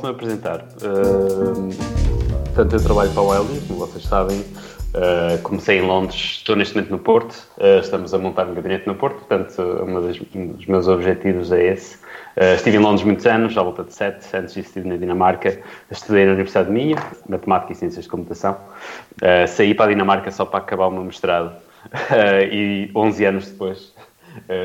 posso-me apresentar. Uh, portanto, eu trabalho para a Wildy, como vocês sabem. Uh, comecei em Londres, estou neste momento no Porto. Uh, estamos a montar um gabinete no Porto, portanto, um dos meus objetivos é esse. Uh, estive em Londres muitos anos, à volta de sete. Antes disso, estive na Dinamarca. Estudei na Universidade de Minha, Matemática e Ciências de Computação. saí para a Dinamarca só para acabar o meu mestrado. e 11 anos depois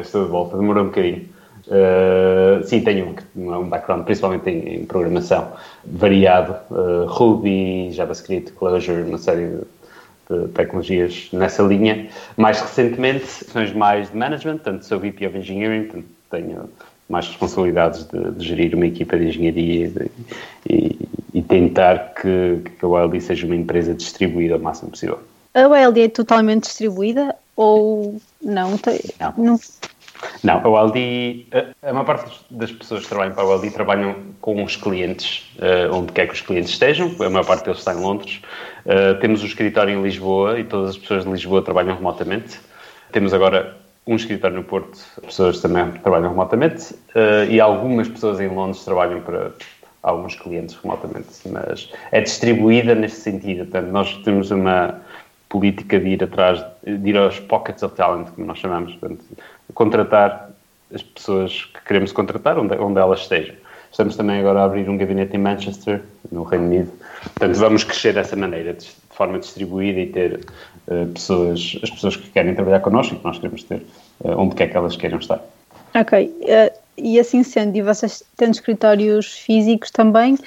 estou de volta. Demorou um bocadinho. Uh, sim, tenho um, um background principalmente em, em programação variado, uh, Ruby, JavaScript, Clojure, uma série de, de, tecnologias nessa linha. Mais recentemente, sessões mais de management, tanto sou VP of Engineering, tanto tenho mais responsabilidades de, de, gerir uma equipa de engenharia de, e, e, tentar que, que a WildD seja uma empresa distribuída o máximo possível. A WildD é totalmente distribuída ou não? Não. não não, a Aldi, a, a maior parte das pessoas que trabalham para a Aldi trabalham com os clientes, uh, onde quer que os clientes estejam, a maior parte deles está em Londres. Uh, temos um escritório em Lisboa e todas as pessoas de Lisboa trabalham remotamente. Temos agora um escritório no Porto, pessoas também trabalham remotamente uh, e algumas pessoas em Londres trabalham para alguns clientes remotamente, mas é distribuída neste sentido. Portanto, nós temos uma política de ir atrás, de ir aos pockets of talent, como nós chamamos. Portanto, contratar as pessoas que queremos contratar, onde, onde elas estejam. Estamos também agora a abrir um gabinete em Manchester, no Reino Unido. Portanto, vamos crescer dessa maneira, de, forma distribuída e ter uh, pessoas, as pessoas que querem trabalhar connosco e que nós queremos ter, uh, onde quer que elas queiram estar. Ok. Uh, e assim sendo, e vocês tendo escritórios físicos também,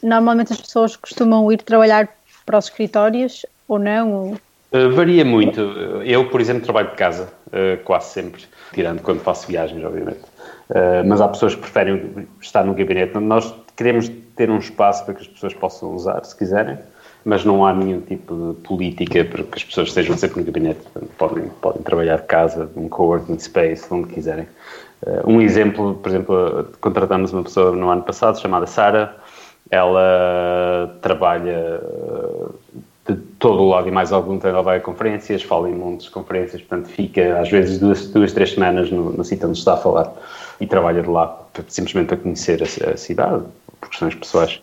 normalmente as pessoas costumam ir trabalhar para os escritórios ou não? Ou... varia muito. Eu, por exemplo, trabalho de casa, quase sempre tirando quando faço viagens, obviamente. Mas há pessoas que preferem estar no gabinete. Nós queremos ter um espaço para que as pessoas possam usar, se quiserem, mas não há nenhum tipo de política para que as pessoas estejam sempre no gabinete. Podem, podem trabalhar de casa, num coworking space, onde quiserem. Um exemplo, por exemplo, contratamos uma pessoa no ano passado chamada Sara. Ela trabalha todo o lado e mais algum ela vai a conferências, fala em montes de conferências, portanto fica às vezes duas, duas três semanas no, no sítio onde está a falar e trabalha de lá simplesmente para conhecer a, a cidade, por questões pessoais.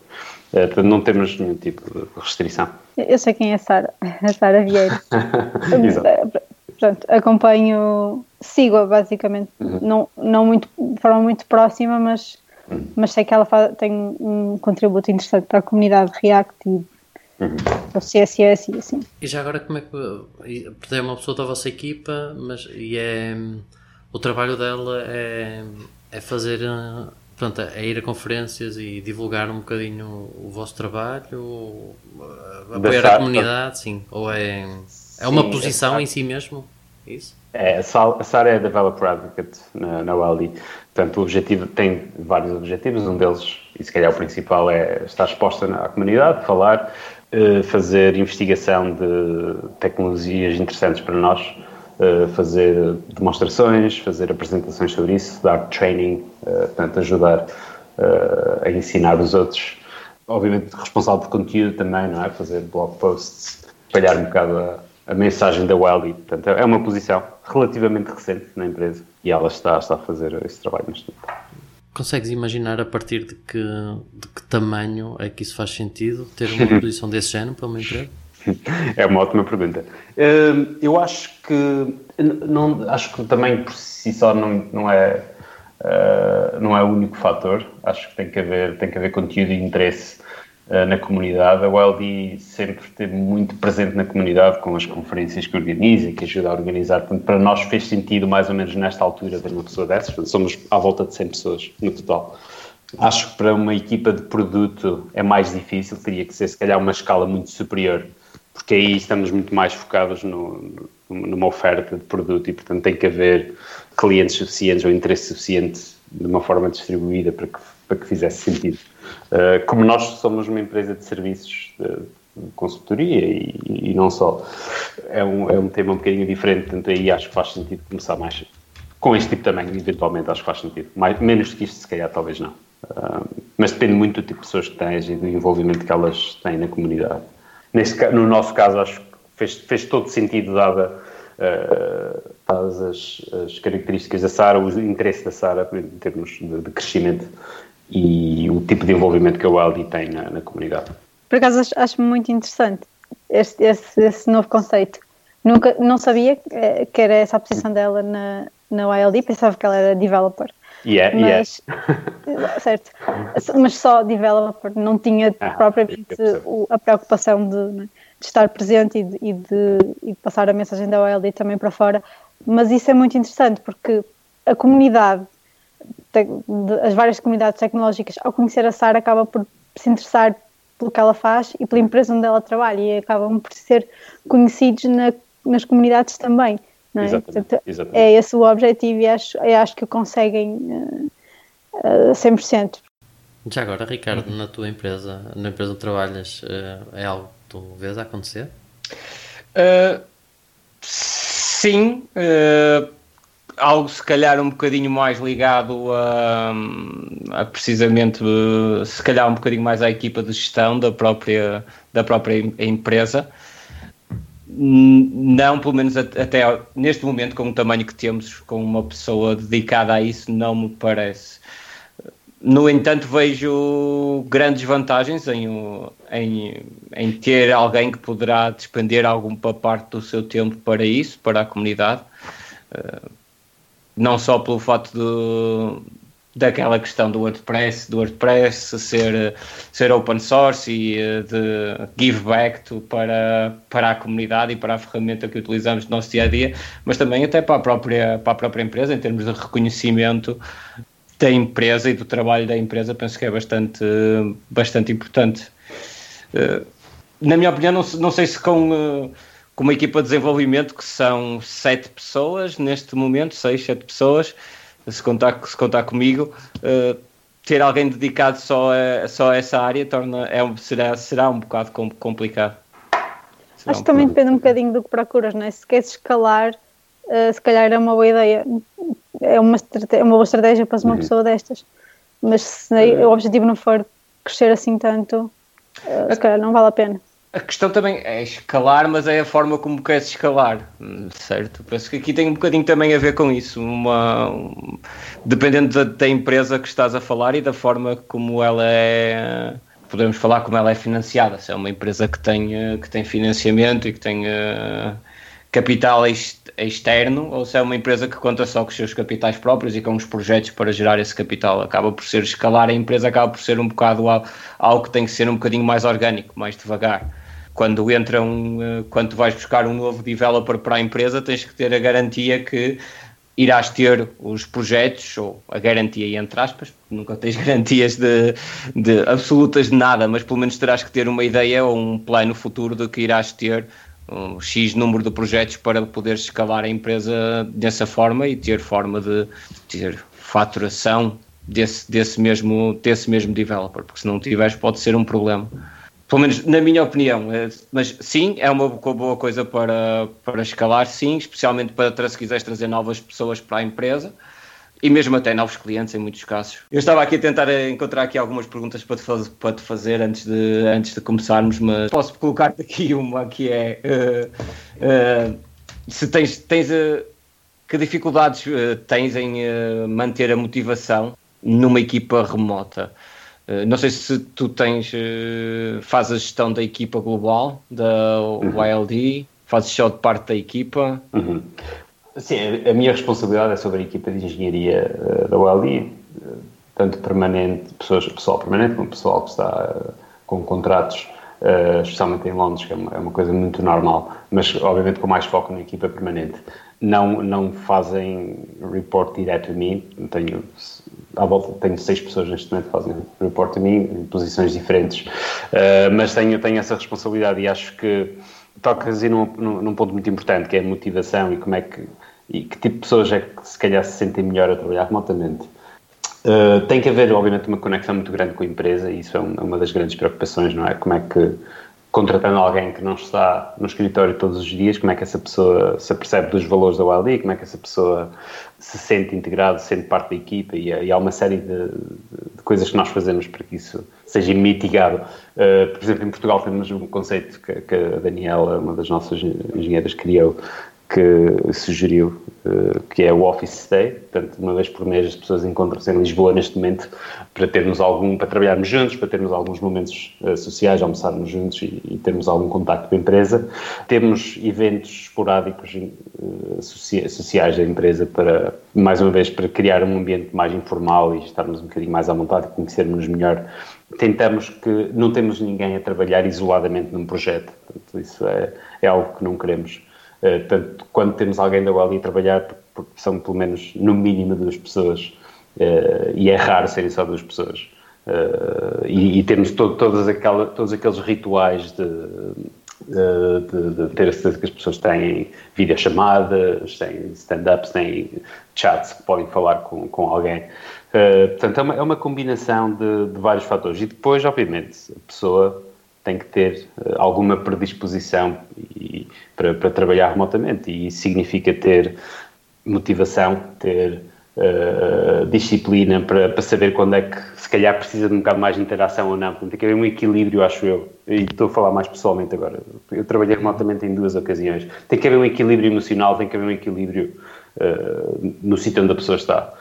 É, portanto, não temos nenhum tipo de restrição. Eu sei quem é a Sara, a Sara Vieira. Exato. Pronto, acompanho, sigo-a basicamente, uhum. não, não muito, de forma muito próxima, mas, uhum. mas sei que ela faz, tem um contributo interessante para a comunidade React e Uhum. O CSS e assim. E já agora como é que é uma pessoa da vossa equipa, mas e é o trabalho dela é, é fazer pronto, é ir a conferências e divulgar um bocadinho o vosso trabalho, apoiar a comunidade, sim, ou é, é uma sim, posição é, em si mesmo? Isso? É, a Sara é Developer Advocate na, na Wally. Portanto, o objetivo tem vários objetivos. Um deles, e se calhar o principal, é estar exposta à comunidade, falar, eh, fazer investigação de tecnologias interessantes para nós, eh, fazer demonstrações, fazer apresentações sobre isso, dar training, eh, portanto, ajudar a ensinar os outros. Obviamente, responsável por conteúdo também, não é? Fazer blog posts, espalhar um bocado a, a mensagem da Welly. Portanto, é uma posição relativamente recente na empresa e ela está, está a fazer esse trabalho neste momento. Consegues imaginar a partir de que, de que tamanho é que isso faz sentido ter uma posição desse género para uma empresa? É uma ótima pergunta. Hum, eu acho que não acho que o tamanho por si só não, não é uh, não é o único fator. Acho que tem que haver tem que haver conteúdo e interesse na comunidade. A WLD sempre esteve muito presente na comunidade com as conferências que organiza e que ajuda a organizar. Portanto, para nós fez sentido mais ou menos nesta altura ter uma pessoa dessas. Somos à volta de 100 pessoas no total. Acho que para uma equipa de produto é mais difícil, teria que ser se calhar uma escala muito superior, porque aí estamos muito mais focados no, numa oferta de produto e, portanto, tem que haver clientes suficientes ou interesse suficiente de uma forma distribuída para que, para que fizesse sentido. Uh, como nós somos uma empresa de serviços de consultoria e, e não só, é um, é um tema um bocadinho diferente, portanto aí acho que faz sentido começar mais com este tipo tamanho, eventualmente acho que faz sentido. Mais, menos que isto, se calhar, talvez não. Uh, mas depende muito do tipo de pessoas que tens e do envolvimento que elas têm na comunidade. Neste, no nosso caso, acho que fez, fez todo sentido, dada uh, as, as, características da Sara, o interesse da Sara em termos de, de crescimento e o tipo de envolvimento que a WildD tem na, na comunidade. Por acaso acho, acho muito interessante este, esse, esse, novo conceito. Nunca, não sabia que era essa a posição dela na, na WildD, pensava que ela era developer. Yeah, mas, yeah. certo, mas só developer, não tinha ah, propriamente o, a preocupação de, né, de, estar presente e de, e, de, e de passar a mensagem da OLD também para fora. Mas isso é muito interessante porque a comunidade as várias comunidades tecnológicas, ao conhecer a Sara, acaba por se interessar pelo que ela faz e pela empresa onde ela trabalha e acabam por ser conhecidos na, nas comunidades também. Não é? Exatamente, Portanto, exatamente. é esse o objetivo e acho, acho que o conseguem uh, uh, 100%. Já agora, Ricardo, na tua empresa, na empresa onde trabalhas, uh, é algo que tu vês a acontecer? Uh, sim, uh, algo se calhar um bocadinho mais ligado a, a, precisamente se calhar um bocadinho mais à equipa de gestão da própria, da própria empresa. Não, pelo menos até neste momento, com o tamanho que temos, com uma pessoa dedicada a isso, não me parece. No entanto, vejo grandes vantagens em, em, em ter alguém que poderá despender alguma parte do seu tempo para isso, para a comunidade não só pelo fato de, daquela questão do WordPress, do WordPress ser, ser open source e eh, de give back to, para, para a comunidade e para a ferramenta que utilizamos no nosso dia a dia, mas também até para a própria, para a própria empresa, em termos de reconhecimento da empresa e do trabalho da empresa, penso que é bastante, bastante importante. Eh, na minha opinião, não, não sei se com eh, com uma equipa de desenvolvimento que são sete pessoas neste momento, seis, sete pessoas, se contar, se contar comigo, uh, ter alguém dedicado só a, só a essa área torna, é, será, será um bocado complicado. Será Acho que também depende um bocadinho do que procuras, não é? Se queres escalar, uh, se calhar é uma boa ideia, é uma, é uma boa estratégia para uma uhum. pessoa destas, mas se uhum. o objetivo não for crescer assim tanto, uh, se calhar não vale a pena. A questão também é escalar, mas é a forma como queres escalar, certo? Penso que aqui tem um bocadinho também a ver com isso, uma, um, dependendo da, da, empresa que estás a falar e da forma como ela é, podemos falar como ela é financiada. Se é uma empresa que tem, que tem financiamento e que tem uh, capital externo, ou se é uma empresa que conta só com os seus capitais próprios e com os projetos para gerar esse capital. Acaba por ser escalar a empresa, acaba por ser um bocado algo que tem que ser um bocadinho mais orgânico, mais devagar quando entra um, eh, quando vais buscar um novo developer para a empresa, tens que ter a garantia que irás ter os projetos, ou a garantia entre aspas, nunca tens garantias de, de absolutas de nada, mas pelo menos terás que ter uma ideia ou um plano futuro de que irás ter um X número de projetos para poder escalar a empresa dessa forma e ter forma de ter faturação desse, desse, mesmo, desse mesmo developer, porque se não tiveres pode ser um problema pelo menos na minha opinião. É, mas sim, é uma boa coisa para, para escalar, sim, especialmente para se quiseres trazer novas pessoas para a empresa e mesmo até novos clientes em muitos casos. Eu estava aqui a tentar encontrar aqui algumas perguntas para te fazer, para te fazer antes, de, antes de começarmos, mas posso colocar-te aqui uma que é uh, uh, se tens, tens uh, que dificuldades tens em manter a motivação numa equipa remota? Eh, não sei se tu tens, uh, fazes a gestão da equipa global da uhum. YLD, fazes só de parte da equipa. Uhum. Sim, a minha responsabilidade é sobre a equipa de engenharia uh, da YLD, tanto permanente, pessoas, pessoal permanente, como pessoal que está com contratos, especialmente em Londres, que é uma, é uma coisa muito normal, mas obviamente com mais foco na equipa permanente não, não fazem report direto a mim. Tenho, à volta, tenho seis pessoas neste momento que fazem report a mim, em posições diferentes, uh, mas tenho, tenho essa responsabilidade e acho que tocas aí num, num, ponto muito importante, que é a motivação e como é que, e que tipo de pessoas é que se calhar se sentem melhor a trabalhar remotamente. Uh, tem que haver, obviamente, uma conexão muito grande com a empresa e isso é uma das grandes preocupações, não é? Como é que contratando alguém que não está no escritório todos os dias, como é que essa pessoa se apercebe dos valores da WildE, como é que essa pessoa se sente integrado, se sente parte da equipa e, e há uma série de, de, coisas que nós fazemos para que isso seja mitigado. Uh, por exemplo, em Portugal temos um conceito que, que, a Daniela, uma das nossas engenheiras, criou, que sugeriu, uh, que é o Office Day, portanto, uma vez por mês as pessoas encontram-se em Lisboa neste momento para termos algum, para trabalharmos juntos, para termos alguns momentos uh, sociais, almoçarmos juntos e, termos algum contacto com a empresa. Temos eventos esporádicos uh, sociais da empresa para, mais uma vez, para criar um ambiente mais informal e estarmos um bocadinho mais à vontade e conhecermos melhor tentamos que não temos ninguém a trabalhar isoladamente num projeto. Portanto, isso é, é algo que não queremos. Uh, portanto, quando temos alguém da ULI a trabalhar, são pelo menos no mínimo duas pessoas. Uh, e é raro serem só duas pessoas. Uh, e, e, temos todas aquela, todos aqueles rituais de, de, de, ter a certeza que as pessoas têm videochamadas, têm stand-ups, têm chats que podem falar com, com alguém. Portanto, é uma, é uma combinação de, vários fatores. E depois, obviamente, a pessoa tem que ter uh, alguma predisposição e, para, para, trabalhar remotamente. E isso significa ter motivação, ter uh, disciplina para, para, saber quando é que, se calhar, precisa de um bocado mais de interação ou não. Tem que haver um equilíbrio, acho eu. E estou a falar mais pessoalmente agora. Eu trabalhei remotamente em duas ocasiões. Tem que haver um equilíbrio emocional, tem que haver um equilíbrio no sítio onde a pessoa está.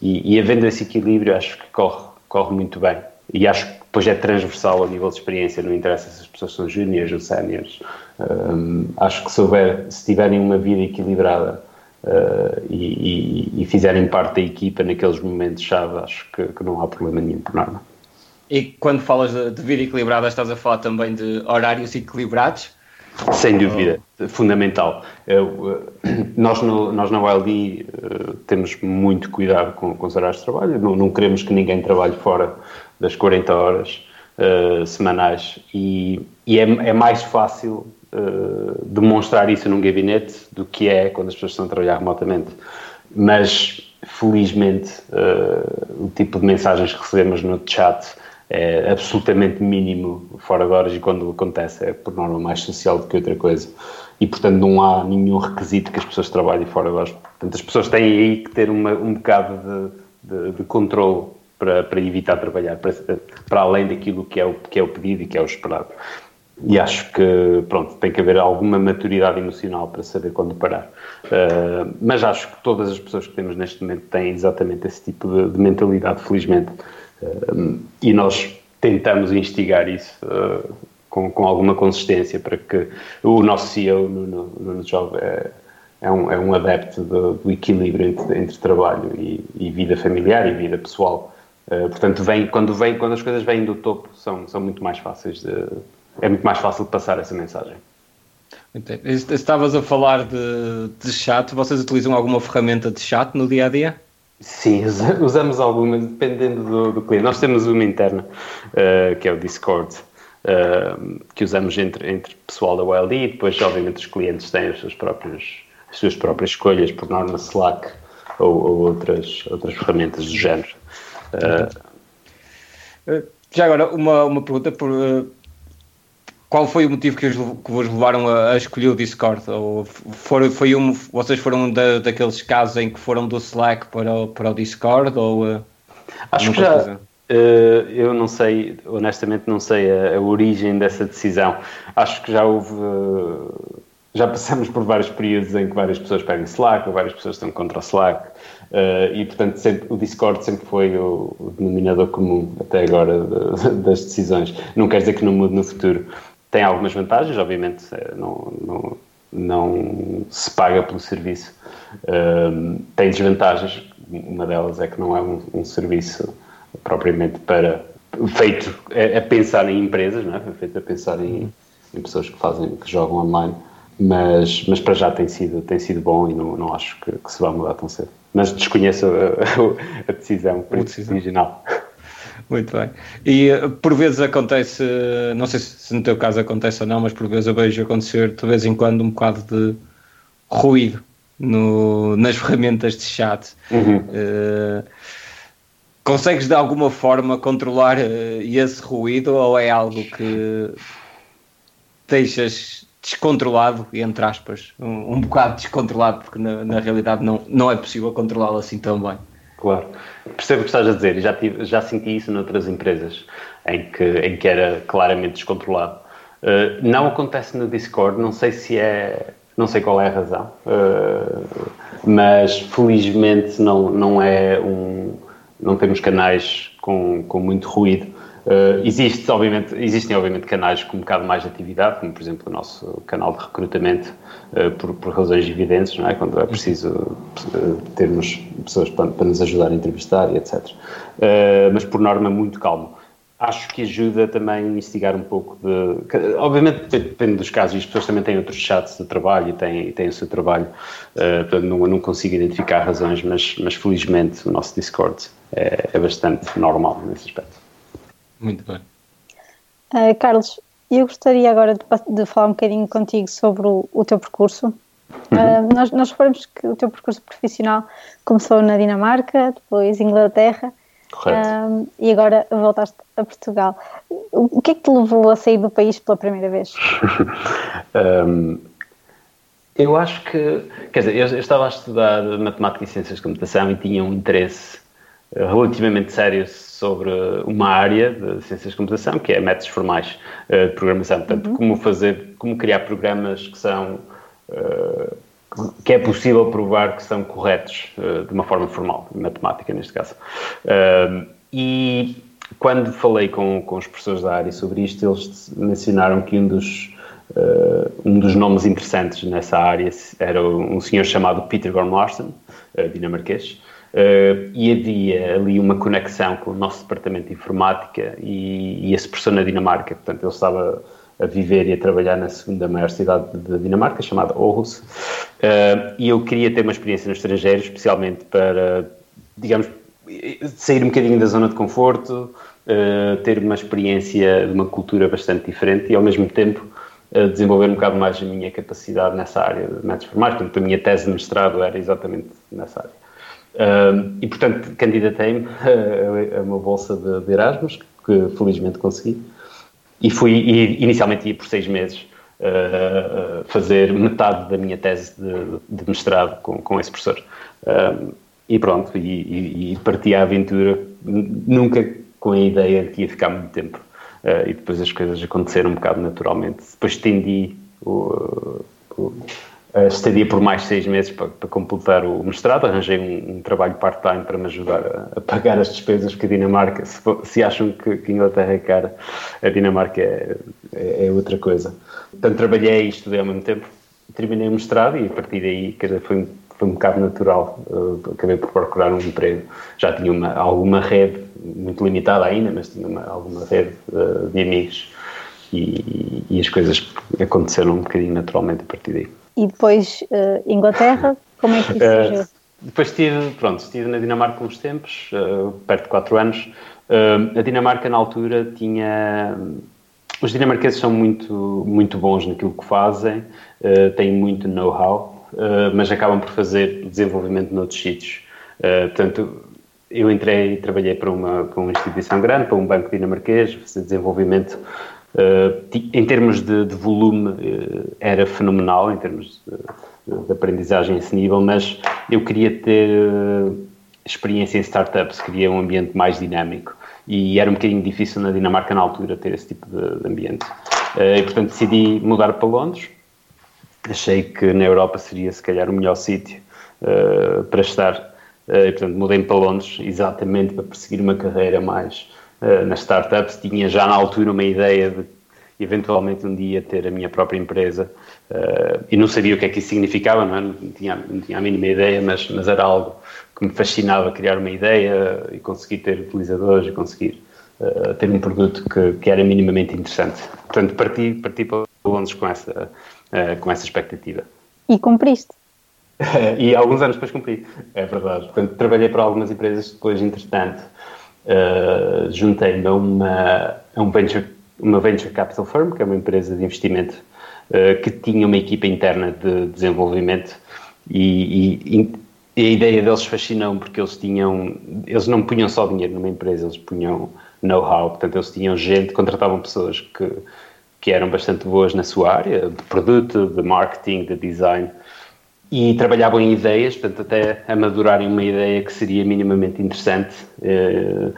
E, e havendo esse equilíbrio, acho que corre, corre muito bem. E acho que depois é transversal a nível de experiência, não interessa se as pessoas são júniores ou séniores. Um, acho que se, houver, se tiverem uma vida equilibrada uh, e, e, e, fizerem parte da equipa naqueles momentos-chave, acho que, que, não há problema nenhum por norma. E quando falas de, vida equilibrada, estás a falar também de horários equilibrados? Sem dúvida, fundamental. Eu, eh, nós, no, nós na ULD eh, temos muito cuidado com, com os horários de trabalho, não, não, queremos que ninguém trabalhe fora das 40 horas uh, semanais e, e é, é, mais fácil uh, demonstrar isso num gabinete do que é quando as pessoas estão a trabalhar remotamente. Mas, felizmente, o tipo de mensagens que recebemos no chat é absolutamente mínimo fora de horas e quando acontece é por norma mais social do que outra coisa e portanto não há nenhum requisito que as pessoas trabalhem fora de horas. Portanto as pessoas têm aí que ter uma, um bocado de, de, de controle para, para evitar trabalhar para, para além daquilo que é, o, que é o pedido e que é o esperado. E acho que, pronto, tem que haver alguma maturidade emocional para saber quando parar. Uh, mas acho que todas as pessoas que temos neste momento têm exatamente esse tipo de, de mentalidade, felizmente e nós tentamos instigar isso uh, com, com, alguma consistência para que o nosso CEO, no, no, Job, é, é, um, é um adepto do, do equilíbrio entre, entre trabalho e, e, vida familiar e vida pessoal. Uh, portanto, vem, quando, vem, quando as coisas vêm do topo, são, são muito mais fáceis de, é muito mais fácil de passar essa mensagem. Estavas a falar de, de chat, vocês utilizam alguma ferramenta de chat no dia a dia? Sim, usamos algumas, dependendo do, do cliente. Nós temos uma interna, uh, que é o Discord, uh, que usamos entre, entre pessoal da WLD e depois, obviamente, os clientes têm as suas próprias, as suas próprias escolhas, por norma Slack ou, ou outras, outras ferramentas do género. Uh, Já agora, uma, uma pergunta por qual foi o motivo que, os, que vos levaram a, a, escolher o Discord? Ou for, foi um, vocês foram da, daqueles casos em que foram do Slack para o, para o Discord? Ou, uh, Acho que já. Uh, eu não sei, honestamente, não sei a, a, origem dessa decisão. Acho que já houve. Já passamos por vários períodos em que várias pessoas pegam Slack ou várias pessoas estão contra o Slack. Uh, e portanto sempre, o Discord sempre foi o, o denominador comum até agora de, das decisões. Não quer dizer que não mude no futuro, tem algumas vantagens, obviamente eh, não, não, não se paga pelo serviço. Uh, tem desvantagens, uma delas é que não é um, um serviço propriamente para feito a, a, pensar em empresas, não é? feito a pensar em, em, pessoas que fazem, que jogam online, mas, mas para já tem sido, tem sido bom e não, não acho que, que se vá mudar tão cedo. Mas desconheço a, a, a decisão, original. Muito bem. E eh, por vezes acontece, não sei se no teu caso acontece ou não, mas por vezes eu vejo acontecer de vez em quando um bocado de ruído no, nas ferramentas de chat. Uhum. Uh, consegues de alguma forma controlar uh, esse ruído ou é algo que deixas descontrolado, entre aspas, um, um bocado descontrolado, porque na, na realidade não, não é possível controlá-lo assim tão bem? Claro, percebo o que estás a dizer, já, tive, já senti isso noutras empresas em que, em que era claramente descontrolado. Uh, não acontece no Discord, não sei se é não sei qual é a razão, uh, mas felizmente não, não é um, não temos canais com, com muito ruído. Uh, existe, obviamente, existem, obviamente, canais com um bocado mais de atividade, como, por exemplo, o nosso canal de recrutamento, uh, por, por, razões evidentes, não é? quando é preciso uh, termos pessoas para, para, nos ajudar a entrevistar e etc. mas, por norma, muito calmo acho que ajuda também a instigar um pouco de. Obviamente depende dos casos, e as pessoas também têm outros chats de trabalho e têm, têm o seu trabalho, portanto não, não consigo identificar razões, mas, mas felizmente o nosso Discord é, é bastante normal nesse aspecto. Muito bem. Uh, Carlos, eu gostaria agora de, de, falar um bocadinho contigo sobre o, o teu percurso. Uhum. Uh, nós, nós reparamos que o teu percurso profissional começou na Dinamarca, depois Inglaterra um, e agora voltaste a Portugal. O, que é que te levou a sair do país pela primeira vez? um, eu acho que, quer dizer, eu, eu, estava a estudar matemática e ciências de computação e tinha um interesse relativamente sério sobre uma área de ciências de computação, que é métodos formais uh, de programação. Portanto, uhum. como fazer, como criar programas que são uh, que é possível provar que são corretos uh, de uma forma formal, matemática neste caso. Uh, e quando falei com, com os professores da área sobre isto, eles mencionaram que um dos, uh, um dos nomes interessantes nessa área era um senhor chamado Peter Gorm Larsen, dinamarquês, e havia ali uma conexão com o nosso departamento de informática e, e esse professor na Dinamarca, portanto ele estava a viver e a trabalhar na segunda maior cidade da Dinamarca, chamada Aarhus, uh, e eu queria ter uma experiência no estrangeiro, especialmente para, digamos, sair um bocadinho da zona de conforto, uh, ter uma experiência de uma cultura bastante diferente e, ao mesmo tempo, uh, desenvolver um bocado mais a minha capacidade nessa área de métodos formais. Portanto, a minha tese de mestrado era exatamente nessa área. E, portanto, candidatei-me a, uma bolsa de, de Erasmus, que felizmente consegui. E fui, e inicialmente ia por seis meses uh, fazer metade da minha tese de, de mestrado com, com esse professor. E pronto, e, e, e, parti à aventura, nunca com a ideia de que ia ficar muito tempo. Uh, e depois as coisas aconteceram um bocado naturalmente. Depois estendi o, o estadia por mais seis meses para, para completar o mestrado, arranjei um, um trabalho part-time para me ajudar a, a, pagar as despesas que a Dinamarca, se, se acham que, que, Inglaterra é cara, a Dinamarca é, é, é, outra coisa. Portanto, trabalhei e estudei ao mesmo tempo, terminei o mestrado e a partir daí quer dizer, foi, foi um bocado natural, uh, acabei por procurar um emprego, já tinha uma, alguma rede, muito limitada ainda, mas tinha uma, alguma rede uh, de amigos e, e as coisas aconteceram um bocadinho naturalmente a partir daí e depois uh, Inglaterra, como é que isso eh, surgiu? Uh, depois estive, pronto, estive na Dinamarca uns tempos, uh, perto de 4 anos. a Dinamarca, na altura, tinha... Os dinamarqueses são muito, muito bons naquilo que fazem, têm muito know-how, mas acabam por fazer desenvolvimento noutros sítios. portanto, eu entrei e trabalhei para uma, para uma instituição grande, para um banco dinamarquês, fazer desenvolvimento em termos de, de volume, uh, era fenomenal, em termos de, de, aprendizagem a esse nível, mas eu queria ter uh, experiência em startups, queria um ambiente mais dinâmico e era um bocadinho difícil na Dinamarca na altura ter esse tipo de, de ambiente. e portanto decidi mudar para Londres. Achei que na Europa seria se calhar o melhor sítio para estar. e portanto mudei para Londres exatamente para perseguir uma carreira mais uh, nas startups, tinha já na altura uma ideia de eventualmente um dia ter a minha própria empresa uh, e não sabia o que é que isso significava, não, é? não, tinha, não tinha a mínima ideia, mas, mas era algo que me fascinava criar uma ideia e conseguir ter utilizadores e conseguir uh, ter um produto que, que, era minimamente interessante. Portanto, parti, parti para Londres com essa, uh, com essa expectativa. E cumpriste? e alguns anos depois cumpri, é verdade. Portanto, trabalhei para algumas empresas depois, entretanto, uh, juntei-me a uma, a um venture, uma venture capital firm, que é uma empresa de investimento uh, que tinha uma equipa interna de desenvolvimento e, e, e a ideia deles fascinou porque eles tinham, eles não punham só dinheiro numa empresa, eles punham know-how, portanto eles tinham gente, contratavam pessoas que, que eram bastante boas na sua área, de produto, de marketing, de design, e trabalhavam em ideias, portanto, até amadurarem uma ideia que seria minimamente interessante, eh,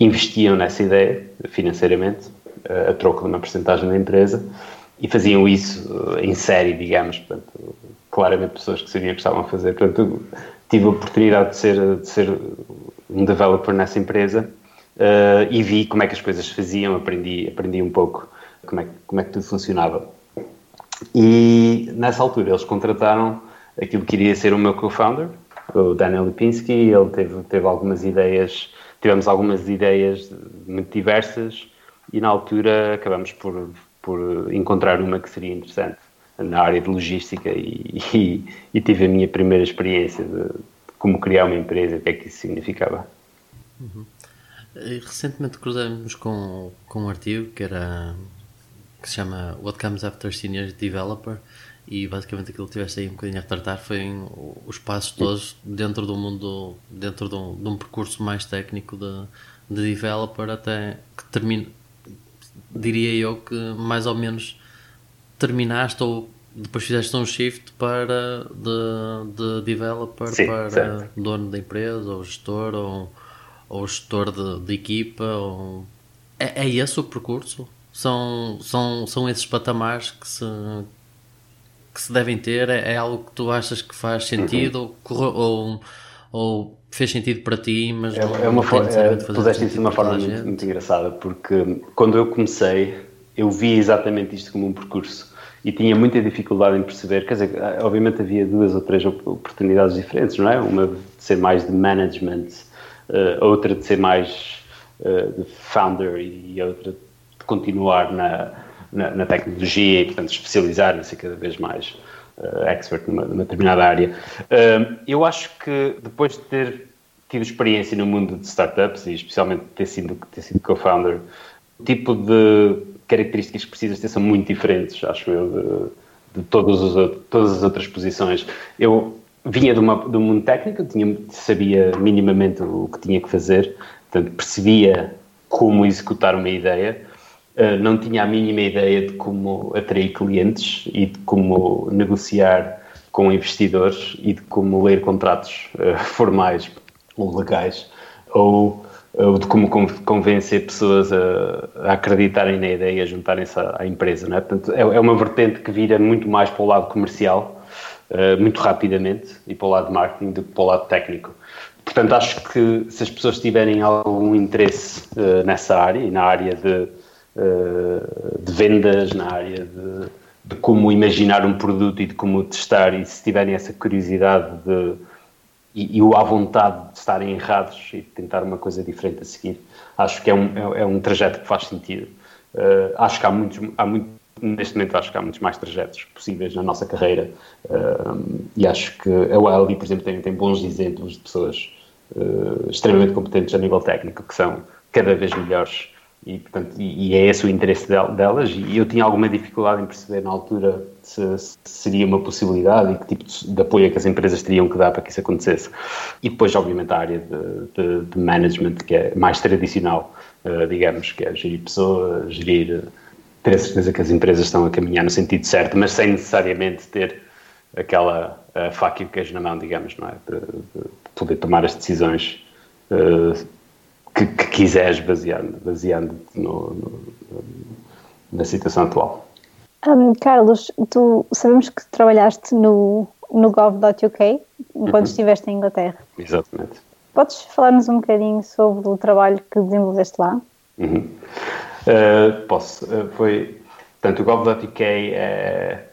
investiam nessa ideia financeiramente, eh, a troco de uma porcentagem da empresa, e faziam isso em série, digamos, portanto, claramente pessoas que sabiam que estavam a fazer. Portanto, tive a oportunidade de ser, de ser um developer nessa empresa uh, e vi como é que as coisas se faziam, aprendi, aprendi um pouco como é, como é que tudo funcionava. E nessa altura eles contrataram aquilo que iria ser o meu co-founder, o Daniel Lipinski, ele teve, teve algumas ideias, tivemos algumas ideias muito diversas e na altura acabamos por, por encontrar uma que seria interessante na área de logística e, e, e tive a minha primeira experiência de, como criar uma empresa, o que é que isso significava. Uhum. Recentemente cruzamos com, com um artigo que era que se chama What Comes After Senior Developer e basicamente aquilo que tiveste aí um bocadinho a tratar foi os passos todos dentro do mundo, dentro de um, de um percurso mais técnico de, de developer até que termina, diria eu que mais ou menos terminaste ou depois fizeste um shift para de, de developer Sim, para certo. dono da empresa ou gestor ou, ou gestor de, de equipa ou... É, é esse o percurso? São, são, são esses patamares que se, que se devem ter? É, é algo que tu achas que faz sentido uhum. ou, ou, fez sentido para ti, mas é, não, é uma forma, é, puseste isso de uma forma muito, muito engraçada, porque quando eu comecei, eu vi exatamente isto como um percurso e tinha muita dificuldade em perceber, quer dizer, obviamente havia duas ou três oportunidades diferentes, não é? Uma de ser mais de management, uh, outra de ser mais uh, de founder e outra de continuar na, na, na tecnologia e, portanto, especializar-se cada vez mais uh, expert numa, numa, determinada área. Uh, eu acho que depois de ter tido experiência no mundo de startups e especialmente ter sido, ter sido co-founder, o tipo de características que precisas ter são muito diferentes, acho eu, de, de todos os, todas as outras posições. Eu vinha de, uma, de um mundo técnico, tinha, sabia minimamente o que tinha que fazer, portanto, percebia como executar uma ideia, não tinha a mínima ideia de como atrair clientes e de como negociar com investidores e de como ler contratos uh, formais ou legais ou, de como convencer pessoas a, a acreditarem na ideia e a juntarem-se à, à, empresa. Não é? Portanto, é, é, uma vertente que vira muito mais para o lado comercial, uh, muito rapidamente, e para o lado marketing do que para o lado técnico. Portanto, acho que se as pessoas tiverem algum interesse nessa área e na área de eh, de vendas, na área de, de, como imaginar um produto e de como testar, e se tiverem essa curiosidade de, e, e a vontade de estarem errados e de tentar uma coisa diferente a seguir, acho que é um, é, é um trajeto que faz sentido. Uh, acho que há muitos, há muito, neste momento acho que há muitos mais trajetos possíveis na nossa carreira uh, e acho que a Wiley, por exemplo, tem, tem bons exemplos de pessoas uh, extremamente competentes a nível técnico que são cada vez melhores e, portanto, e, é esse o interesse delas e eu tinha alguma dificuldade em perceber na altura se, se seria uma possibilidade e que tipo de, de, apoio é que as empresas teriam que dar para que isso acontecesse. E depois, obviamente, a área de, de, de management, que é mais tradicional, uh, digamos, que é gerir pessoas, gerir, ter a certeza que as empresas estão a caminhar no sentido certo, mas sem necessariamente ter aquela uh, faca e o queijo na mão, digamos, não é? De, poder tomar as decisões uh, que, que quiseres baseando, baseando no, no, na situação atual. Um, Carlos, tu sabemos que trabalhaste no, no gov.uk enquanto uhum. estiveste em Inglaterra. Exatamente. Podes falar-nos um bocadinho sobre o trabalho que desenvolveste lá? Uhum. Uh, posso. Uh, foi, portanto, o gov.uk é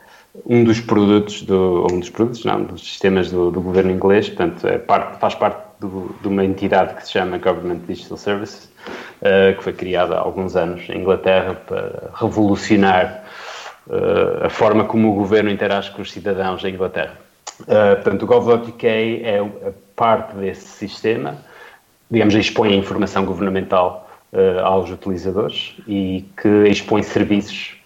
um dos produtos, do, um dos produtos, não, dos sistemas do, do governo inglês, portanto, é parte, faz parte do, de uma entidade que se chama Government Digital Services, uh, que foi criada há alguns anos em Inglaterra para revolucionar uh, a forma como o governo interage com os cidadãos em Inglaterra. Uh, portanto, o Gov.uk é parte desse sistema, digamos, expõe a informação governamental aos utilizadores e que expõe serviços,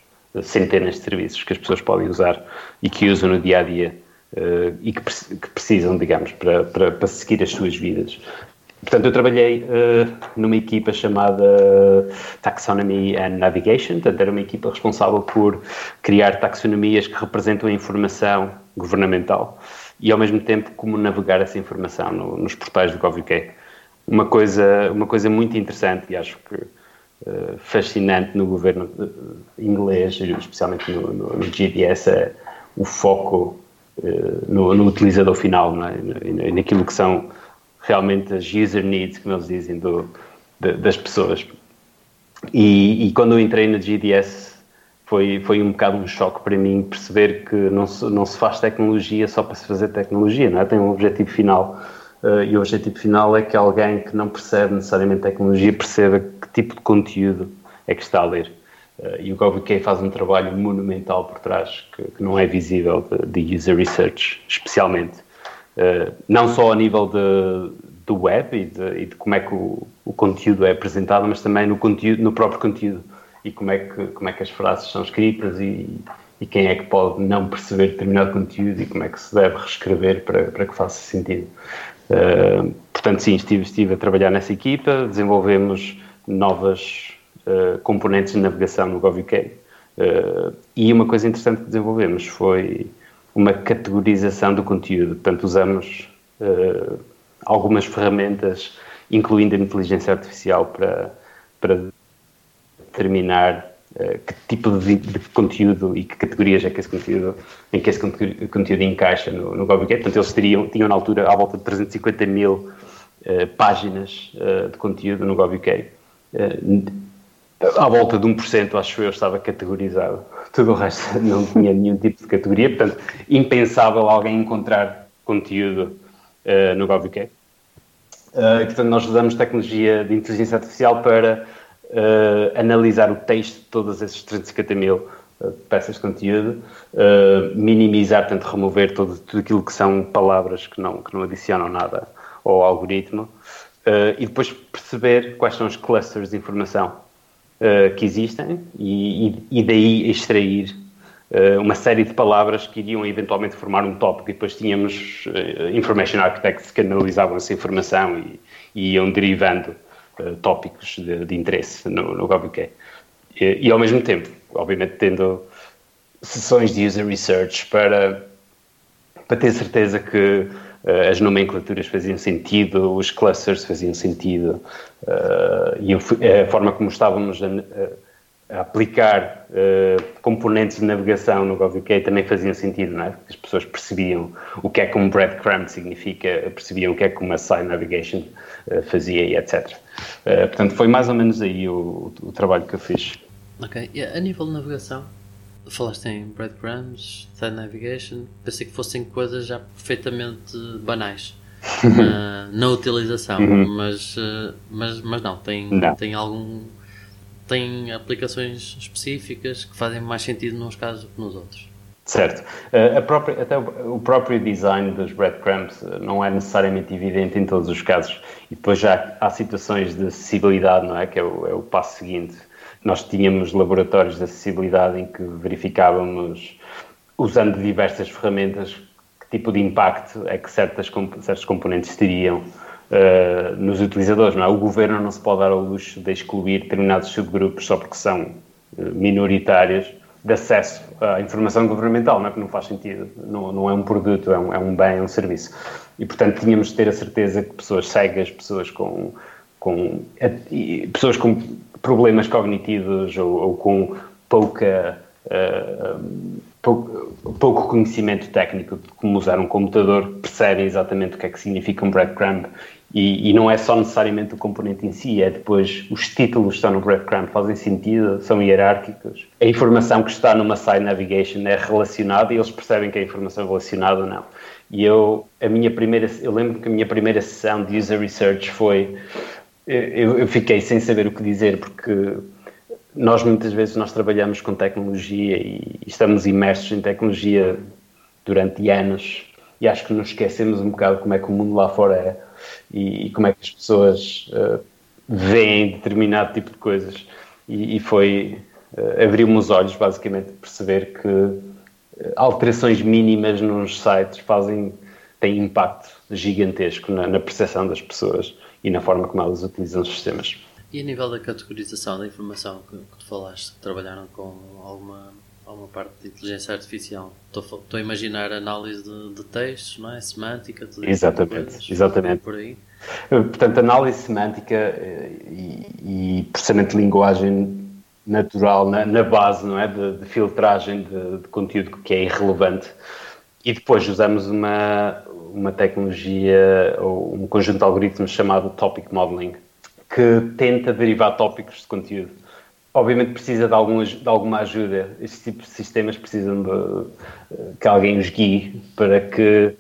centenas de serviços que as pessoas podem usar e que usam no dia a dia uh, e que, que, precisam, digamos, para, para, para, seguir as suas vidas. Portanto, eu trabalhei uh, numa equipa chamada Taxonomy and Navigation, portanto, era uma equipa responsável por criar taxonomias que representam a informação governamental e, ao mesmo tempo, como navegar essa informação no, nos portais do GovUK. Uma coisa, uma coisa muito interessante e acho que uh, fascinante no governo inglês, especialmente no, no, no GDS, é o foco no, no, utilizador final, não é? naquilo que são realmente as user needs, como eles dizem, do, de, das pessoas. E, e, quando eu entrei na GDS foi, foi um bocado um choque para mim perceber que não se, não se faz tecnologia só para se fazer tecnologia, não é? Tem um objetivo final uh, e o objetivo final é que alguém que não percebe necessariamente tecnologia perceba que tipo de conteúdo é que está a ler. Uh, e o GovUK faz um trabalho monumental por trás que, que não é visível de, de user research, especialmente. Uh, não só a nível do web e de, e de como é que o, o, conteúdo é apresentado, mas também no, conteúdo, no próprio conteúdo e como é que, como é que as frases são escritas e, e quem é que pode não perceber determinado conteúdo e como é que se deve reescrever para, para que faça sentido. Uh, portanto, sim, estive, estive a trabalhar nessa equipa, desenvolvemos novas uh, componentes de navegação no GovUK. Uh, e uma coisa interessante que desenvolvemos foi uma categorização do conteúdo. Portanto, usamos uh, algumas ferramentas, incluindo a inteligência artificial, para, para determinar uh, que tipo de, de, conteúdo e que categorias é que esse conteúdo, em que esse conteúdo, encaixa no, no. Portanto, eles teriam, tinham na altura à volta de 350 mil uh, páginas de conteúdo no GoBucket. À volta de 1%, acho eu, estava categorizado. Tudo o resto não tinha nenhum tipo de categoria, portanto, impensável alguém encontrar conteúdo uh, no GovUK. Uh, portanto, nós usamos tecnologia de inteligência artificial para uh, analisar o texto de todas essas 350 mil peças de conteúdo, minimizar, portanto, remover todo, tudo aquilo que são palavras que não, que não adicionam nada ao algoritmo e depois perceber quais são os clusters de informação uh, que existem e, e, daí extrair uh, uma série de palavras que iriam eventualmente formar um tópico e depois tínhamos uh, information architects que analisavam essa informação e, e iam derivando tópicos de, de, interesse no, no GovUK. E, e ao mesmo tempo, obviamente, tendo sessões de user research para, para ter certeza que as nomenclaturas faziam sentido, os clusters faziam sentido uh, e a forma como estávamos a, a aplicar componentes de navegação no GovUK também faziam sentido, não é? As pessoas percebiam o que é que um breadcrumb significa, percebiam o que é que uma side navigation fazia e etc. portanto, foi mais ou menos aí o, o trabalho que eu fiz. Ok, e a nível de navegação, Falaste em breadcrumbs, side navigation, pensei que fossem coisas já perfeitamente banais uh, na utilização, uhum. mas, uh, mas, mas não, tem, não. tem algum. Tem aplicações específicas que fazem mais sentido nos casos do que nos outros. Certo. Uh, a própria, até o, o, próprio design dos breadcrumbs não é necessariamente evidente em todos os casos. E depois já há situações de acessibilidade, não é? Que é o, é o passo seguinte nós tínhamos laboratórios de acessibilidade em que verificávamos, usando diversas ferramentas, que tipo de impacto é que certas, certos componentes teriam uh, nos utilizadores. Não é? O governo não se pode dar ao luxo de excluir determinados subgrupos só porque são uh, minoritários de acesso à informação governamental, não é? Porque não faz sentido, não, não é um produto, é um, é um bem, é um serviço. E, portanto, tínhamos de ter a certeza que pessoas cegas, pessoas com, com pessoas com problemas cognitivos ou, ou com pouca, uh, pouco, pouco, conhecimento técnico de como usar um computador percebem exatamente o que é que significa um breadcrumb e, e, não é só necessariamente o componente em si, é depois os títulos que estão no breadcrumb fazem sentido, são hierárquicos. A informação que está numa site navigation é relacionada e eles percebem que a informação é relacionada ou não. E eu, a minha primeira, eu lembro que a minha primeira sessão de user research foi eu, eu, fiquei sem saber o que dizer porque nós muitas vezes nós trabalhamos com tecnologia e estamos imersos em tecnologia durante anos e acho que nos esquecemos um bocado como é que o mundo lá fora é e, e como é que as pessoas uh, veem determinado tipo de coisas. E, e foi uh, abriu-me os olhos basicamente perceber que uh, alterações mínimas nos sites fazem têm impacto gigantesco na, na percepção das pessoas e na forma como elas utilizam os sistemas. E a nível da categorização da informação que, que tu falaste, trabalharam com alguma, há uma parte de inteligência artificial. Estou, estou a imaginar análise de, de textos, não é? Semântica, tudo tipo Exatamente, coisas, exatamente. Por aí. Portanto, análise semântica eh, e, e processamento de linguagem natural na, na base, não é? De, de filtragem de, de, conteúdo que é irrelevante. E depois usamos uma, uma tecnologia ou um conjunto de algoritmos chamado Topic Modeling, que tenta derivar tópicos de conteúdo. Obviamente precisa de, algum, de alguma ajuda. Estes tipos de sistemas precisam de que alguém os guie para que,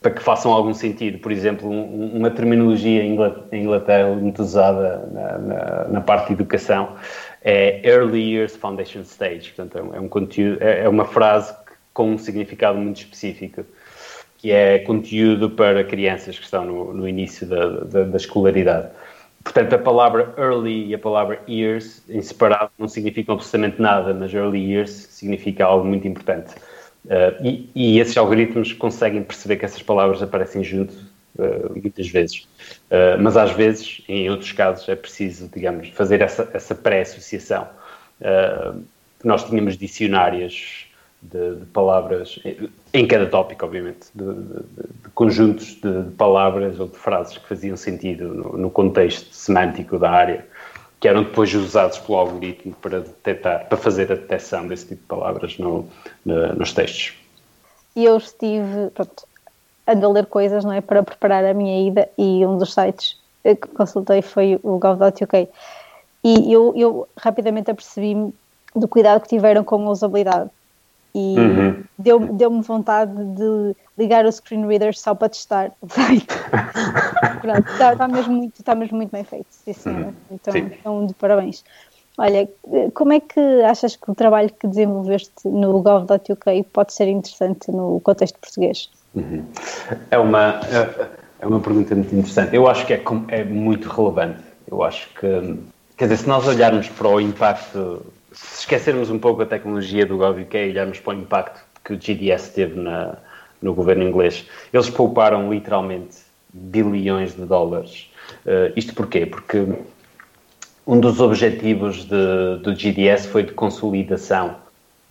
para que façam algum sentido. Por exemplo, um, uma terminologia em Inglaterra muito usada na, na, na parte de educação é Early Years Foundation Stage. Portanto, é um conteúdo, é, é uma frase com um significado muito específico, que é conteúdo para crianças que estão no, no início da, da, da, escolaridade. Portanto, a palavra early e a palavra years, em separado, não significam absolutamente nada, mas early years significa algo muito importante. Uh, e, e, esses algoritmos conseguem perceber que essas palavras aparecem junto uh, muitas vezes. Uh, mas às vezes, em outros casos, é preciso, digamos, fazer essa, essa pré-associação. nós tínhamos dicionários de, de, palavras, em cada tópico, obviamente, de, de, conjuntos de, palavras ou de frases que faziam sentido no, no, contexto semântico da área, que eram depois usados pelo algoritmo para detectar, para fazer a detecção desse tipo de palavras no, no, nos textos. E eu estive, pronto, ando a ler coisas, não é, para preparar a minha ida e um dos sites que consultei foi o gov.uk e eu, eu rapidamente apercebi-me do cuidado que tiveram com a usabilidade e uhum. deu-me deu vontade de ligar o screen reader só para testar o está, tá mesmo muito, está mesmo muito bem feito, sim, senhora. Uhum. Então, sim. então, de parabéns. Olha, como é que achas que o trabalho que desenvolveste no gov.uk pode ser interessante no contexto português? Uhum. É, uma, é, é uma pergunta muito interessante. Eu acho que é, é muito relevante. Eu acho que, quer dizer, se nós olharmos para o impacto se esquecermos um pouco a tecnologia do GovUK e olharmos para o impacto que o GDS teve na, no governo inglês, eles pouparam literalmente bilhões de dólares. Uh, isto porquê? Porque um dos objetivos de, do GDS foi de consolidação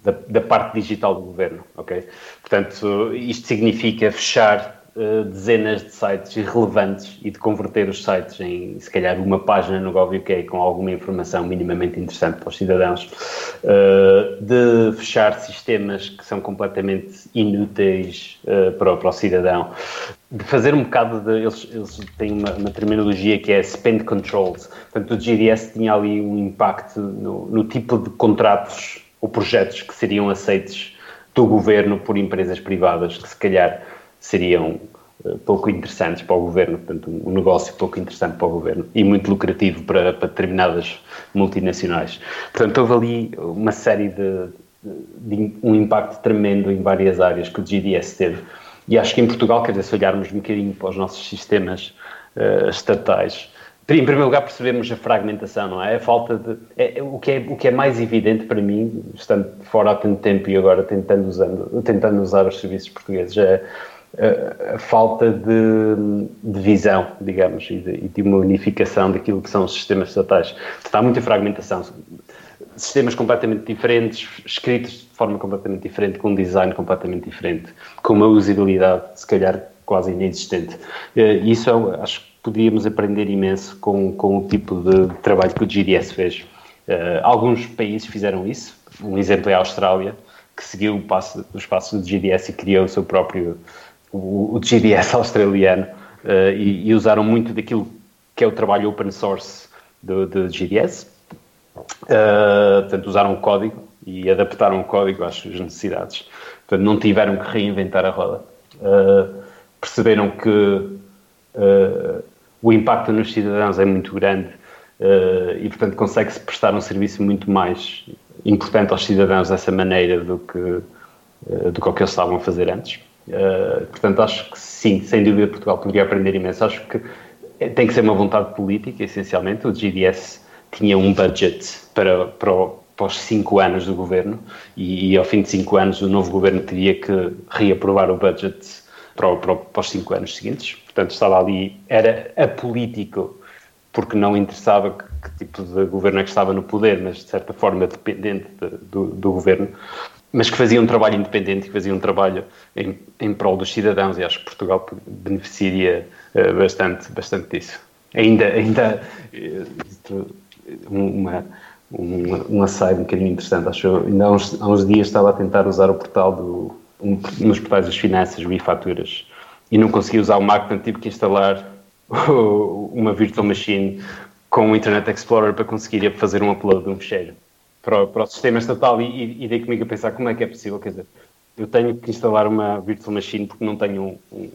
da, da, parte digital do governo, ok? Portanto, isto significa fechar uh, dezenas de sites irrelevantes e de converter os sites em, se calhar, uma página no GovUK com alguma informação minimamente interessante para os cidadãos, uh, de fechar sistemas que são completamente inúteis uh, para, para, o cidadão, de fazer um bocado de. Eles, eles têm uma, uma, terminologia que é spend controls. Portanto, o GDS tinha ali um impacto no, no tipo de contratos ou projetos que seriam aceitos do governo por empresas privadas que se calhar seriam uh, pouco interessantes para o governo, portanto, um negócio pouco interessante para o governo e muito lucrativo para, para determinadas multinacionais. Portanto, houve ali uma série de, de, um impacto tremendo em várias áreas que o GDS teve. E acho que em Portugal, quer dizer, se olharmos um bocadinho para os nossos sistemas uh, estatais, em primeiro lugar percebemos a fragmentação, não é? A falta de... É, é, o, que é, o que é mais evidente para mim, estando fora há tanto tempo e agora tentando, usando, tentando usar os serviços portugueses, é a, falta de, de, visão, digamos, e de, de, uma unificação daquilo que são os sistemas estatais. Está muita fragmentação. Sistemas completamente diferentes, escritos de forma completamente diferente, com um design completamente diferente, com uma usabilidade, se calhar, quase inexistente. Eh, isso é acho que podíamos aprender imenso com, com o tipo de trabalho que o GDS fez. Uh, alguns países fizeram isso. Um exemplo é a Austrália, que seguiu o passo, os passos do GDS e criou o seu próprio o, o GDS australiano uh, e, e, usaram muito daquilo que é o trabalho open source do, do GDS. Uh, eh, portanto, usaram o código e adaptaram o código às suas necessidades. Portanto, não tiveram que reinventar a roda. Uh, perceberam que uh, o impacto nos cidadãos é muito grande uh, e, portanto, consegue-se prestar um serviço muito mais importante aos cidadãos dessa maneira do que, do que o que eles estavam a fazer antes. Uh, portanto, acho que sim, sem dúvida Portugal poderia aprender imenso. Acho que tem que ser uma vontade política, essencialmente. O GDS tinha um budget para, para, para os cinco anos do governo e, e, ao fim de cinco anos o novo governo teria que reaprovar o budget para, para, para os cinco anos seguintes. Portanto, estava ali, era apolítico, porque não interessava que, que tipo de governo é que estava no poder, mas de certa forma dependente de, do, do governo. Mas que fazia um trabalho independente, que fazia um trabalho em, em prol dos cidadãos e acho que Portugal beneficiaria uh, bastante, bastante disso. Ainda, ainda uh, uma, um, um um bocadinho interessante, acho ainda há uns, há uns dias estava a tentar usar o portal do, um, nos portais das finanças, o e-faturas, e não consegui usar o Mac, portanto tive que instalar uma virtual machine com o Internet Explorer para conseguir fazer um upload de um fecheiro para, para o sistema estatal e, e, e dei comigo a pensar como é que é possível, quer dizer, eu tenho que instalar uma virtual machine porque não tenho um, um,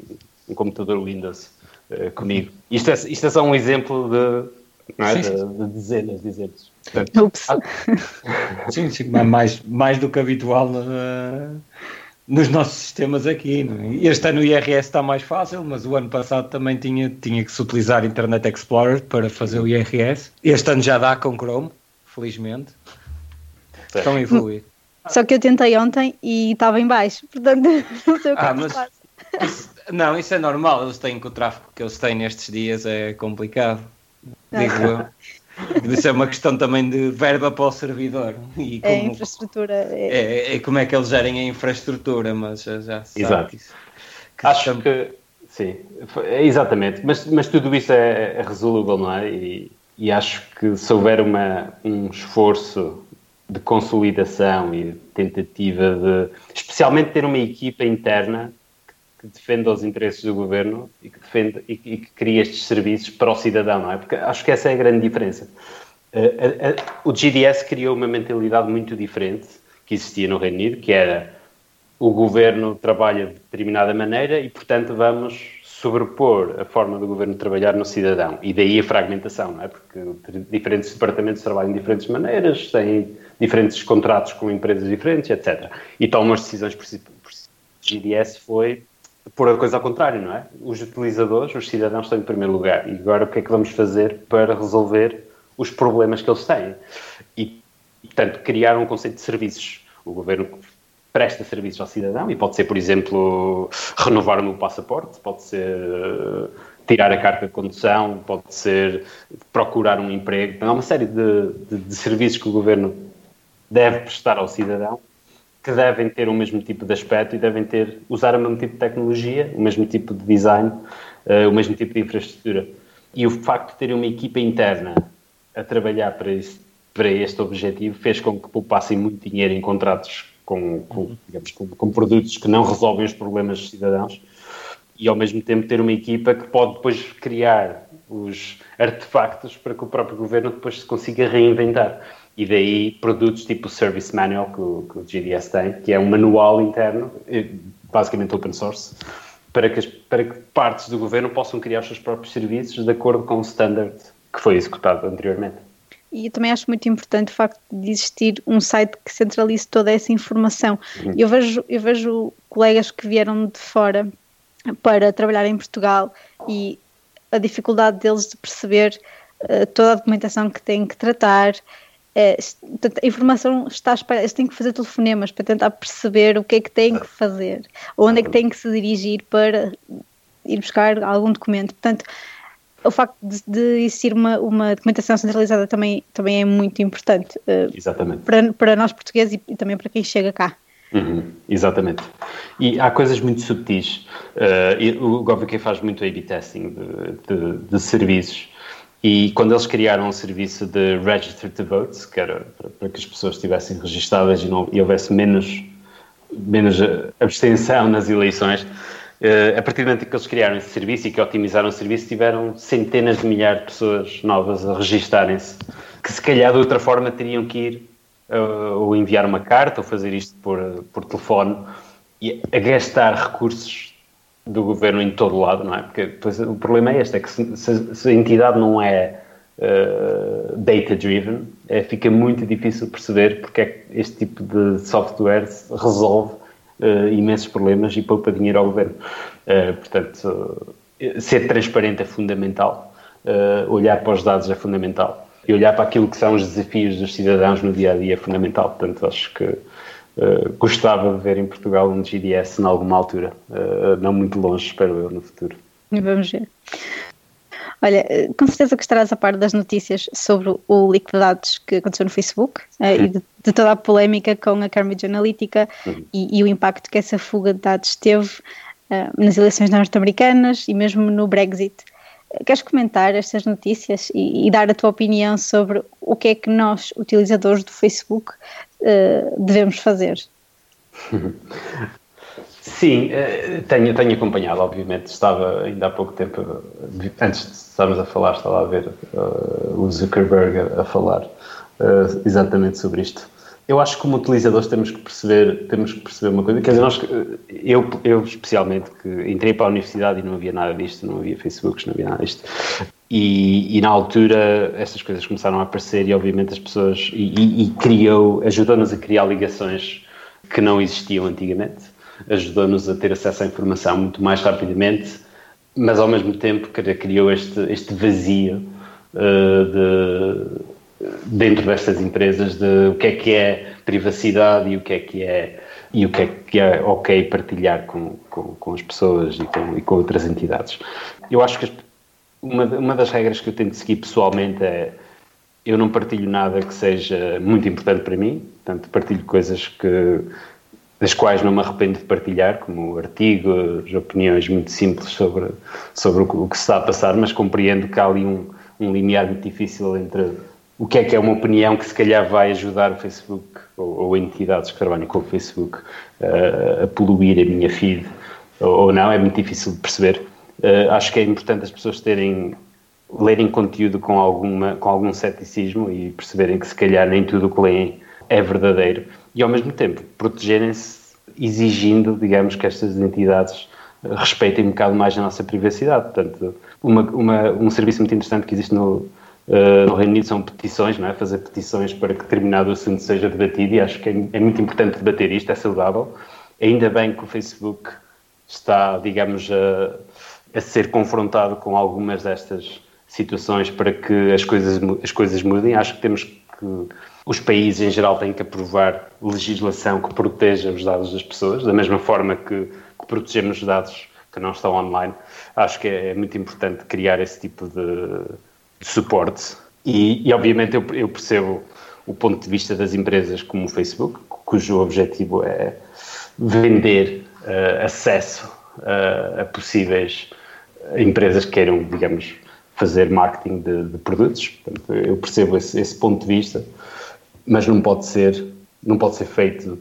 um computador Windows uh, comigo. Isto é, isto é só um exemplo de, é? de, de dezenas de exemplos. Portanto, ah, sim, sim, mais, mais do que habitual uh, nos nossos sistemas aqui. É? Este ano o IRS está mais fácil, mas o ano passado também tinha, tinha que se utilizar Internet Explorer para fazer o IRS. Este ano já dá com Chrome, felizmente. Estão a evoluir. Só que eu tentei ontem e estava em baixo, portanto não sei o que ah, mas isso, Não, isso é normal, eles têm com o tráfego que eles têm nestes dias é complicado. Digo eu. Isso é uma questão também de verba para o servidor. E como, é infraestrutura. É... É, é... como é que eles gerem a infraestrutura, mas já, já Exato. Que, que Acho estamos... que sim, exatamente. Mas, mas tudo isso é, é resolúvel, não é? E, e acho que se houver uma, um esforço de consolidação e tentativa de, especialmente ter uma equipa interna que defenda os interesses do governo e que defenda e, e que cria estes serviços para o cidadão, não é? Porque acho que essa é a grande diferença. Uh, o GDS criou uma mentalidade muito diferente que existia no Reino Unido, que era o governo trabalha de determinada maneira e, portanto, vamos sobrepor a forma do governo trabalhar no cidadão. E daí a fragmentação, não é? Porque diferentes departamentos trabalham de diferentes maneiras, têm diferentes contratos com empresas diferentes, etc. E tomam as decisões por si. Por si. GDS foi pôr a coisa ao contrário, não é? Os utilizadores, os cidadãos estão em primeiro lugar. E agora o que é que vamos fazer para resolver os problemas que eles têm? E, portanto, criar um conceito de serviços. O governo presta serviços ao cidadão e pode ser, por exemplo, renovar o meu passaporte, pode ser uh, tirar a carta de condução, pode ser procurar um emprego. Há uma série de, de, de serviços que o governo deve prestar ao cidadão que devem ter o mesmo tipo de aspecto e devem ter usar o mesmo tipo de tecnologia, o mesmo tipo de design, uh, o mesmo tipo de infraestrutura. E o facto de ter uma equipa interna a trabalhar para, isso, para este objetivo fez com que poupassem muito dinheiro em contratos com, com, digamos, com, com, produtos que não resolvem os problemas dos cidadãos e ao mesmo tempo ter uma equipa que pode depois criar os artefactos para que o próprio governo depois se consiga reinventar. E daí produtos tipo o Service Manual que o, que o GDS tem, que é um manual interno, basicamente open source, para que, as, para que partes do governo possam criar os seus próprios serviços de acordo com o standard que foi executado anteriormente. E eu também acho muito importante o facto de existir um site que centralize toda essa informação. Uhum. Eu, vejo, eu vejo colegas que vieram de fora para trabalhar em Portugal e a dificuldade deles de perceber uh, toda a documentação que têm que tratar. Uh, a informação está espalhada, eles têm que fazer telefonemas para tentar perceber o que é que têm que fazer, onde é que têm que se dirigir para ir buscar algum documento. Portanto, o facto de, de existir uma, uma documentação centralizada também, também é muito importante. Uh, Exatamente. Para, para nós portugueses e, e também para quem chega cá. Uhum, exatamente. E há coisas muito subtis. Uh, o GovUK faz muito A-B testing de, de, de, serviços. E quando eles criaram um serviço de Register to Vote, que era para, que as pessoas estivessem registadas e, não, e houvesse menos, menos abstenção nas eleições, Uh, a partir do momento que eles criaram esse serviço e que otimizaram o serviço, tiveram centenas de milhares de pessoas novas a registarem-se, que se calhar de outra forma teriam que ir uh, ou enviar uma carta ou fazer isto por, por telefone e a gastar recursos do governo em todo lado, não é? Porque depois, o problema é este, é que se, se, a entidade não é uh, data-driven, é, fica muito difícil perceber porque é que este tipo de software resolve uh, imensos problemas e poupa dinheiro ao governo. Uh, portanto, ser transparente é fundamental, olhar para os dados é fundamental e olhar para aquilo que são os desafios dos cidadãos no dia a dia é fundamental. Portanto, acho que uh, gostava de ver em Portugal um GDS em alguma altura, uh, não muito longe, espero eu, no futuro. Vamos ver. Olha, com certeza que estarás a par das notícias sobre o leak de dados que aconteceu no Facebook e de, de, toda a polémica com a Cambridge Analytica uhum. e, e, o impacto que essa fuga de dados teve uh, nas eleições norte-americanas e mesmo no Brexit. Queres comentar estas notícias e, e, dar a tua opinião sobre o que é que nós, utilizadores do Facebook, uh, devemos fazer? Sim, eh, tenho, tenho acompanhado, obviamente. Estava ainda há pouco tempo, antes de estarmos a falar, estava a ver uh, o Zuckerberg a, a falar uh, exatamente sobre isto. Eu acho que como utilizadores temos que perceber, temos que perceber uma coisa, quer dizer, nós, eu, eu especialmente, que entrei para a universidade e não havia nada disto, não havia Facebooks, não havia nada disto, e, e, na altura estas coisas começaram a aparecer e obviamente as pessoas, e, e criou, ajudou-nos a criar ligações que não existiam antigamente ajudou-nos a ter acesso à informação muito mais rapidamente, mas ao mesmo tempo criou este, este vazio uh, de, dentro destas empresas de o que é que é privacidade e o que é que é e o que é que é ok partilhar com, com, com as pessoas e com, e com outras entidades. Eu acho que uma, uma das regras que eu tento seguir pessoalmente é eu não partilho nada que seja muito importante para mim, portanto partilho coisas que das quais não me arrependo de partilhar, como artigos, opiniões muito simples sobre, sobre o que se está a passar, mas compreendo que há ali um, um limiar muito difícil entre o que é que é uma opinião que se calhar vai ajudar o Facebook ou, ou entidades que trabalham com o Facebook uh, a poluir a minha feed ou, ou, não, é muito difícil de perceber. Uh, acho que é importante as pessoas terem lerem conteúdo com, alguma, com algum ceticismo e perceberem que se calhar nem tudo o que leem é verdadeiro e ao mesmo tempo protegerem-se exigindo, digamos, que estas entidades respeitem um bocado mais a nossa privacidade. Portanto, uma, uma, um serviço muito interessante que existe no, uh, no Reino Unido são petições, não é? fazer petições para que determinado assunto seja debatido e acho que é, é muito importante debater isto, é saudável. Ainda bem que o Facebook está, digamos, a, a ser confrontado com algumas destas situações para que as coisas, as coisas mudem. Acho que temos que os países em geral têm que aprovar legislação que proteja os dados das pessoas, da mesma forma que, que protegemos os dados que não estão online. Acho que é, é muito importante criar esse tipo de suporte. E, e obviamente, eu, eu, percebo o ponto de vista das empresas como o Facebook, cujo objetivo é vender uh, acesso uh, a possíveis empresas que queiram, digamos, fazer marketing de, de produtos. Portanto, eu percebo esse, esse ponto de vista mas não pode ser, não pode ser feito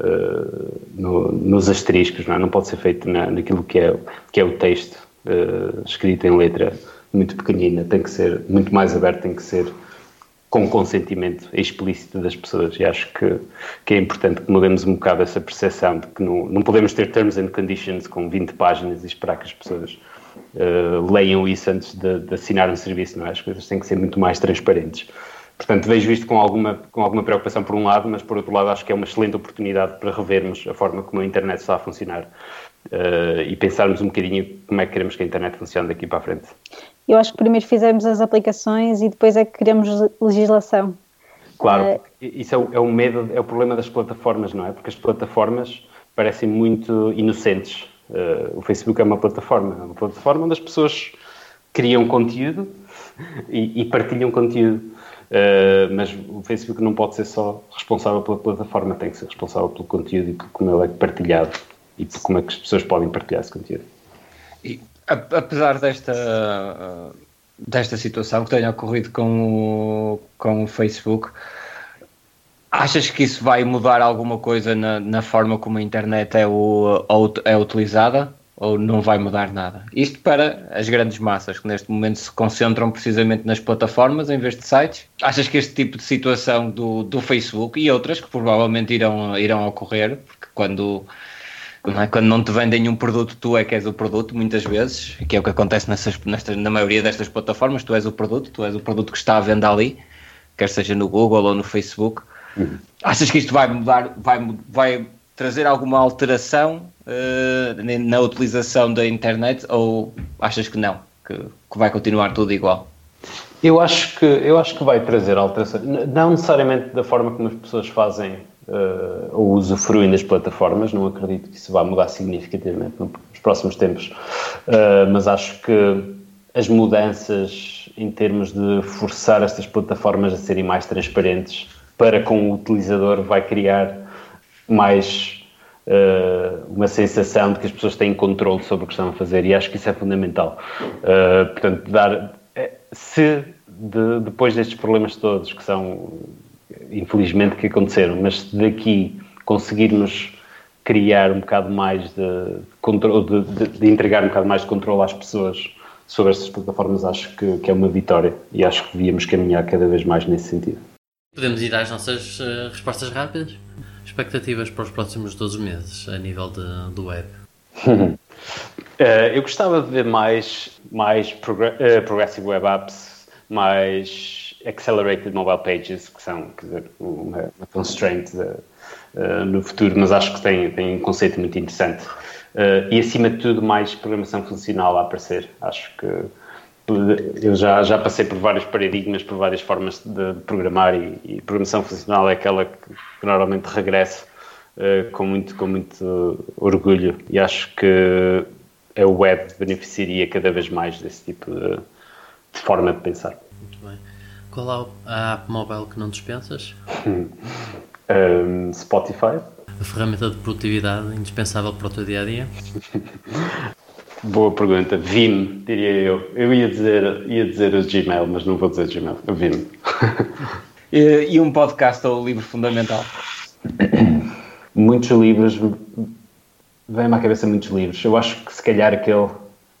uh, no, nos asteriscos, não, é? não pode ser feito na, naquilo que é, que é o texto uh, escrito em letra muito pequenina, tem que ser muito mais aberto, tem que ser com consentimento explícito das pessoas e acho que, que é importante que mudemos um bocado essa percepção de que não, não podemos ter terms and conditions com 20 páginas e esperar que as pessoas uh, leiam isso antes de, de assinar um serviço, não é? As coisas têm que ser muito mais transparentes. Portanto, vejo isto com alguma, com alguma preocupação por um lado, mas por outro lado acho que é uma excelente oportunidade para revermos a forma como a internet está a funcionar uh, e pensarmos um bocadinho como é que queremos que a internet funcione daqui para a frente. Eu acho que primeiro fizemos as aplicações e depois é que queremos legislação. Claro, uh, isso é o, é o medo, é o problema das plataformas, não é? Porque as plataformas parecem muito inocentes. Uh, o Facebook é uma plataforma, é uma plataforma onde as pessoas criam conteúdo e, e partilham conteúdo. Uh, mas o Facebook não pode ser só responsável pela plataforma, tem que ser responsável pelo conteúdo e por como ele é partilhado e por como é que as pessoas podem partilhar esse conteúdo. E, apesar desta, desta situação que tenha ocorrido com o, com o Facebook, achas que isso vai mudar alguma coisa na, na forma como a internet é, o, é utilizada? ou não vai mudar nada. Isto para as grandes massas que neste momento se concentram precisamente nas plataformas em vez de sites. Achas que este tipo de situação do, do Facebook e outras que provavelmente irão, irão ocorrer, porque quando? Quando não te vendem um produto, tu é que és o produto, muitas vezes, que é o que acontece nessas, nestas, na maioria destas plataformas, tu és o produto, tu és o produto que está à venda ali, quer seja no Google ou no Facebook. Uhum. Achas que isto vai mudar, vai, vai trazer alguma alteração uh, na utilização da internet ou achas que não, que, que, vai continuar tudo igual? Eu acho que eu acho que vai trazer alteração, não necessariamente da forma como as pessoas fazem uh, ou usufruem das plataformas, não acredito que isso vá mudar significativamente nos próximos tempos, uh, mas acho que as mudanças em termos de forçar estas plataformas a serem mais transparentes para com o utilizador vai criar mais uh, uma sensação de que as pessoas têm controle sobre o que estão a fazer e acho que isso é fundamental. Uh, portanto, dar se de, depois destes problemas todos que são infelizmente que aconteceram, mas se daqui conseguirmos criar um bocado mais de controle, de, de, de, entregar um bocado mais de controle às pessoas sobre estas plataformas, acho que, que, é uma vitória e acho que devíamos caminhar cada vez mais nesse sentido. Podemos ir às nossas uh, respostas rápidas? Expectativas para os próximos 12 meses a nível do web? uh, eu gostava de ver mais, mais progr uh, Progressive Web Apps, mais Accelerated Mobile Pages, que são dizer, uma, uma constraint de, uh, no futuro, mas acho que tem, tem um conceito muito interessante. e acima de tudo, mais programação funcional a aparecer. Acho que eu já, já passei por vários paradigmas, por várias formas de, programar e, e programação funcional é aquela que, que normalmente regresso uh, com, muito, com muito orgulho e acho que a web beneficiaria cada vez mais desse tipo de, de forma de pensar. Qual é a app mobile que não dispensas? um, Spotify. A ferramenta de produtividade indispensável para o teu dia a dia? Boa pergunta. Vim, diria eu. Eu ia dizer, ia dizer o Gmail, mas não vou dizer Gmail. O Vim. e, e um podcast ou livro fundamental? Muitos livros. Vem-me à cabeça muitos livros. Eu acho que se calhar aquele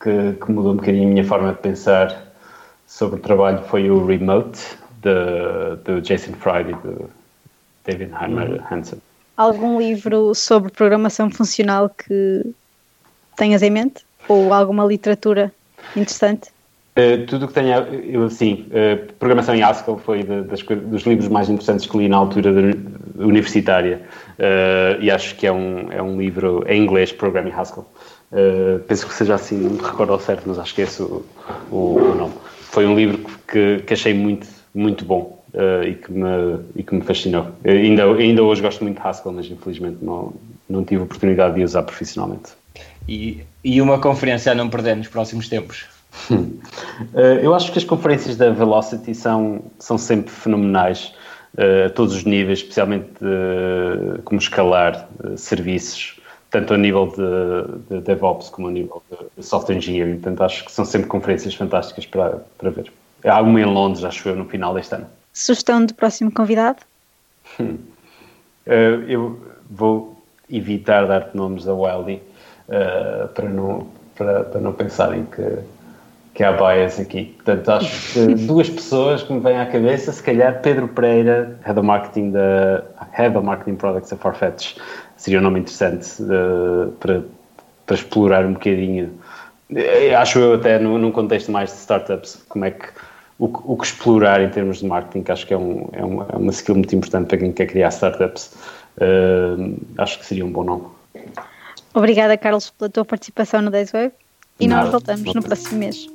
que, que, mudou um bocadinho a minha forma de pensar sobre o trabalho foi o Remote, de, de Jason Fried e de David Heimer uhum. Hansen. Algum livro sobre programação funcional que tenhas em mente? ou alguma literatura interessante? Uh, tudo o que tenha, eu, sim, uh, programação em Haskell foi de, das, dos livros mais interessantes que li na altura de, universitária uh, e acho que é um, é um livro em inglês, Programming Haskell. penso que seja assim, não me recordo ao certo, mas acho que é esse o, o, o nome. Foi um livro que, que achei muito, muito bom e, que me, e que me fascinou. ainda, ainda hoje gosto muito de Haskell, mas infelizmente não, não tive oportunidade de usar profissionalmente. E, e uma conferência a não perder nos próximos tempos? Uh, eu acho que as conferências da Velocity são, são sempre fenomenais uh, a todos os níveis, especialmente uh, como escalar serviços, tanto a nível de, de, DevOps como a nível de software engineering. Portanto, acho que são sempre conferências fantásticas para, para ver. Há uma em Londres, acho eu, no final deste ano. Sugestão do próximo convidado? eu vou evitar dar-te nomes da Wildy uh, para, não, para, para não pensarem que, que há bias aqui. Portanto, acho que duas pessoas que me vêm à cabeça, se calhar Pedro Pereira, Head of Marketing da Head of Marketing Products da Farfetch, seria um nome interessante uh, para, para explorar um bocadinho. Eh, acho eu até num, num contexto mais de startups, como é que o, o, que explorar em termos de marketing, que acho que é, um, é, uma, é uma skill muito importante para quem quer criar startups. Uh, acho que seria um bom nome. Obrigada, Carlos, pela tua participação no Days Web e Nada. nós voltamos no próximo mês.